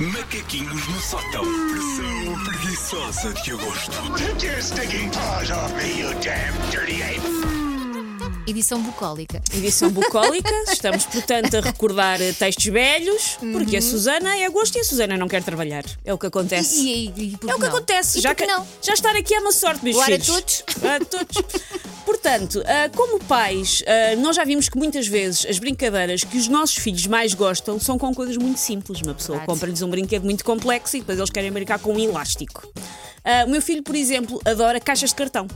Macaquinhos no sótão. Pressão preguiçosa de agosto. Take your stinking paws off me, you damn dirty ape! Edição bucólica. Edição bucólica, estamos, portanto, a recordar eh, textos velhos, porque a Susana é agosto e a Susana não quer trabalhar. É o que acontece. E, e, e por é o que não? acontece. E já, que não? já estar aqui é uma sorte, meus Bora filhos. todos. Bora todos. Portanto, ah, como pais, ah, nós já vimos que muitas vezes as brincadeiras que os nossos filhos mais gostam são com coisas muito simples. Uma pessoa compra-lhes um brinquedo muito complexo e depois eles querem brincar com um elástico. Ah, o meu filho, por exemplo, adora caixas de cartão.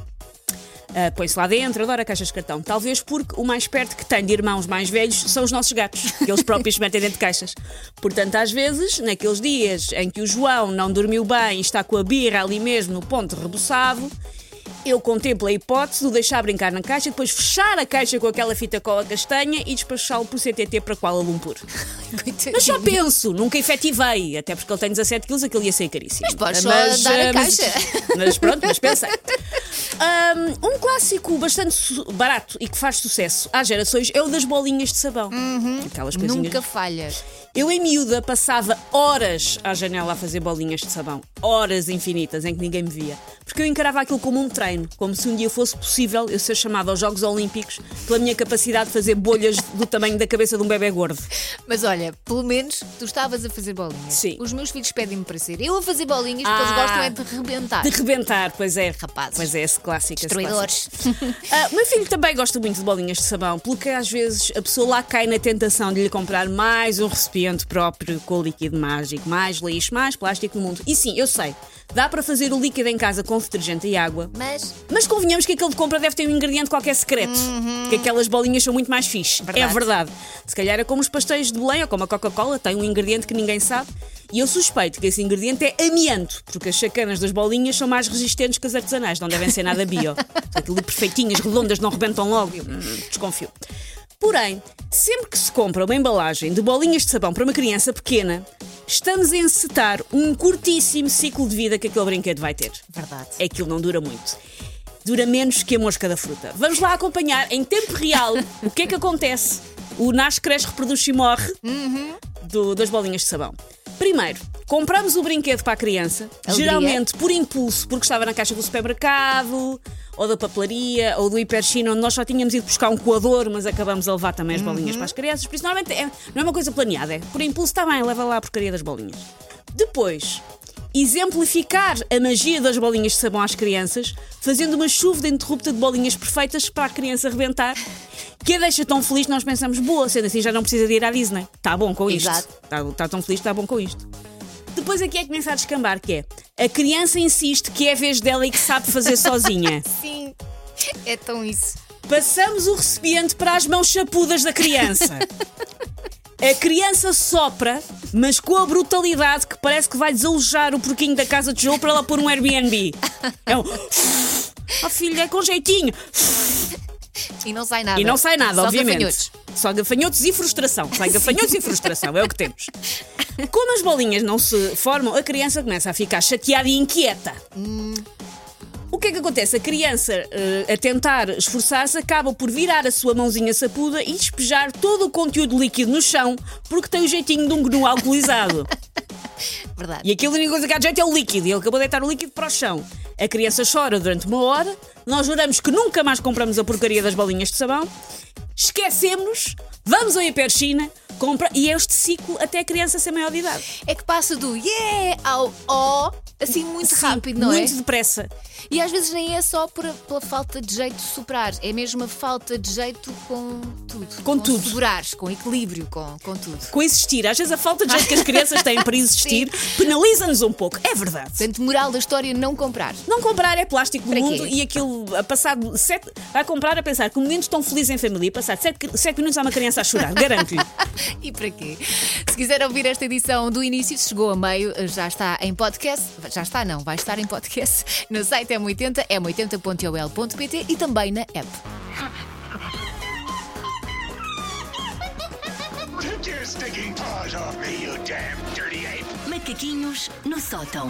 Uh, Põe-se lá dentro, adora caixas de cartão. Talvez porque o mais perto que tem de irmãos mais velhos são os nossos gatos, que eles próprios se metem dentro de caixas. Portanto, às vezes, naqueles dias em que o João não dormiu bem e está com a birra ali mesmo no ponto rebuçado, eu contemplo a hipótese de o deixar brincar na caixa, depois fechar a caixa com aquela fita cola castanha e despachá-lo por CTT para Kuala Lumpur. Mas só penso, nunca efetivei, até porque ele tem 17 quilos, aquilo ia ser caríssimo. Mas podes só dar a ah, mas- caixa. Mas pronto, mas pensei. Um, um clássico bastante barato e que faz sucesso às gerações é o das bolinhas de sabão. Aquelas coisinhas. Nunca falha. Eu, em miúda, passava horas à janela a fazer bolinhas de sabão. Horas infinitas em que ninguém me via. Porque eu encarava aquilo como um treino. Como se um dia fosse possível eu ser chamado aos Jogos Olímpicos pela minha capacidade de fazer bolhas do tamanho da cabeça de um bebê gordo. Mas olha, pelo menos tu estavas a fazer bolinhas. Sim. Os meus filhos pedem-me para ser eu a fazer bolinhas porque eles Ah. gostam é de rebentar. De rebentar, pois é. Rapazes. Pois é, esse clássico. esse Destruidores. Ah, o meu filho também gosta muito de bolinhas de sabão, pelo que às vezes a pessoa lá cai na tentação de lhe comprar mais um recipiente próprio com líquido mágico, mais lixo, mais plástico no mundo. E sim, eu sei, dá para fazer o líquido em casa com detergente e água. Mas Mas convenhamos que aquele de compra deve ter um ingrediente qualquer secreto. Que aquelas bolinhas são muito mais fixe. Uhum. Verdade. É verdade. Se calhar é como os pastéis de Belém ou como a Coca-Cola, tem um ingrediente que ninguém sabe. E eu suspeito que esse ingrediente é amianto, porque as chacanas das bolinhas são mais resistentes que as artesanais, não devem ser nada bio. Aquilo de perfeitinhas, redondas, não rebentam logo. Hum, desconfio. Porém, sempre que se compra uma embalagem de bolinhas de sabão para uma criança pequena, estamos a encetar um curtíssimo ciclo de vida que aquele brinquedo vai ter verdade. é que aquilo não dura muito. Dura menos que a mosca da fruta. Vamos lá acompanhar em tempo real o que é que acontece. O nasce, cresce, reproduz e morre do- das bolinhas de sabão. Primeiro, compramos o brinquedo para a criança, Alegria. geralmente por impulso, porque estava na caixa do supermercado, ou da papelaria, ou do hiperchino, onde nós só tínhamos ido buscar um coador, mas acabamos a levar também as bolinhas para as crianças. Por isso, normalmente é- não é uma coisa planeada, é por impulso, está bem, leva lá a porcaria das bolinhas. Depois, exemplificar a magia das bolinhas de sabão às crianças, fazendo uma chuva interrupta de bolinhas perfeitas para a criança rebentar, que a deixa tão feliz nós pensamos, boa, sendo assim já não precisa de ir à Disney. Está bom com isto. Está, está tão feliz, está bom com isto. Depois aqui é que começa a descambar, que é a criança insiste que é a vez dela e que sabe fazer sozinha. Sim. É tão isso. Passamos o recipiente para as mãos chapudas da criança. A criança sopra, mas com a brutalidade que parece que vai desalojar o porquinho da casa de jogo para ela pôr um Airbnb. É um. Oh filha, é com jeitinho. E não sai nada. E não sai nada, Só obviamente. gafanhotos. Só gafanhotos e frustração. Sai gafanhotos e frustração, é o que temos. Como as bolinhas não se formam, a criança começa a ficar chateada e inquieta. O que é que acontece? A criança, eh, a tentar esforçar-se, acaba por virar a sua mãozinha sapuda e despejar todo o conteúdo líquido no chão porque tem o jeitinho de um gnu alcoolizado. Verdade. E aquilo a única coisa que há de jeito é o líquido. E ele acabou de deitar o líquido para o chão. A criança chora durante uma hora. Nós juramos que nunca mais compramos a porcaria das bolinhas de sabão. Esquecemos, vamos ao Hiperchina, compra. E é este ciclo até a criança ser maior de idade. É que passa do yeah ao ó assim muito Sim, rápido, não muito é? depressa. E às vezes nem é só por- pela falta de jeito de superar, é mesmo a falta de jeito com tudo. Com tudo. Segurares, com equilíbrio, com, com tudo. Com existir. Às vezes a falta de jeito que as crianças têm para existir penaliza-nos um pouco. É verdade. Portanto, moral da história, não comprar. Não comprar é plástico do mundo quê? e aquilo a passar sete, vai comprar a pensar que momentos tão felizes em família passar sete, sete minutos há uma criança a chorar, garanto-lhe. E para quê? Se quiser ouvir esta edição do início, se chegou a meio, já está em podcast. Já está, não, vai estar em podcast no site M80, m80.ol.pt e também na app. Macaquinhos no sótão.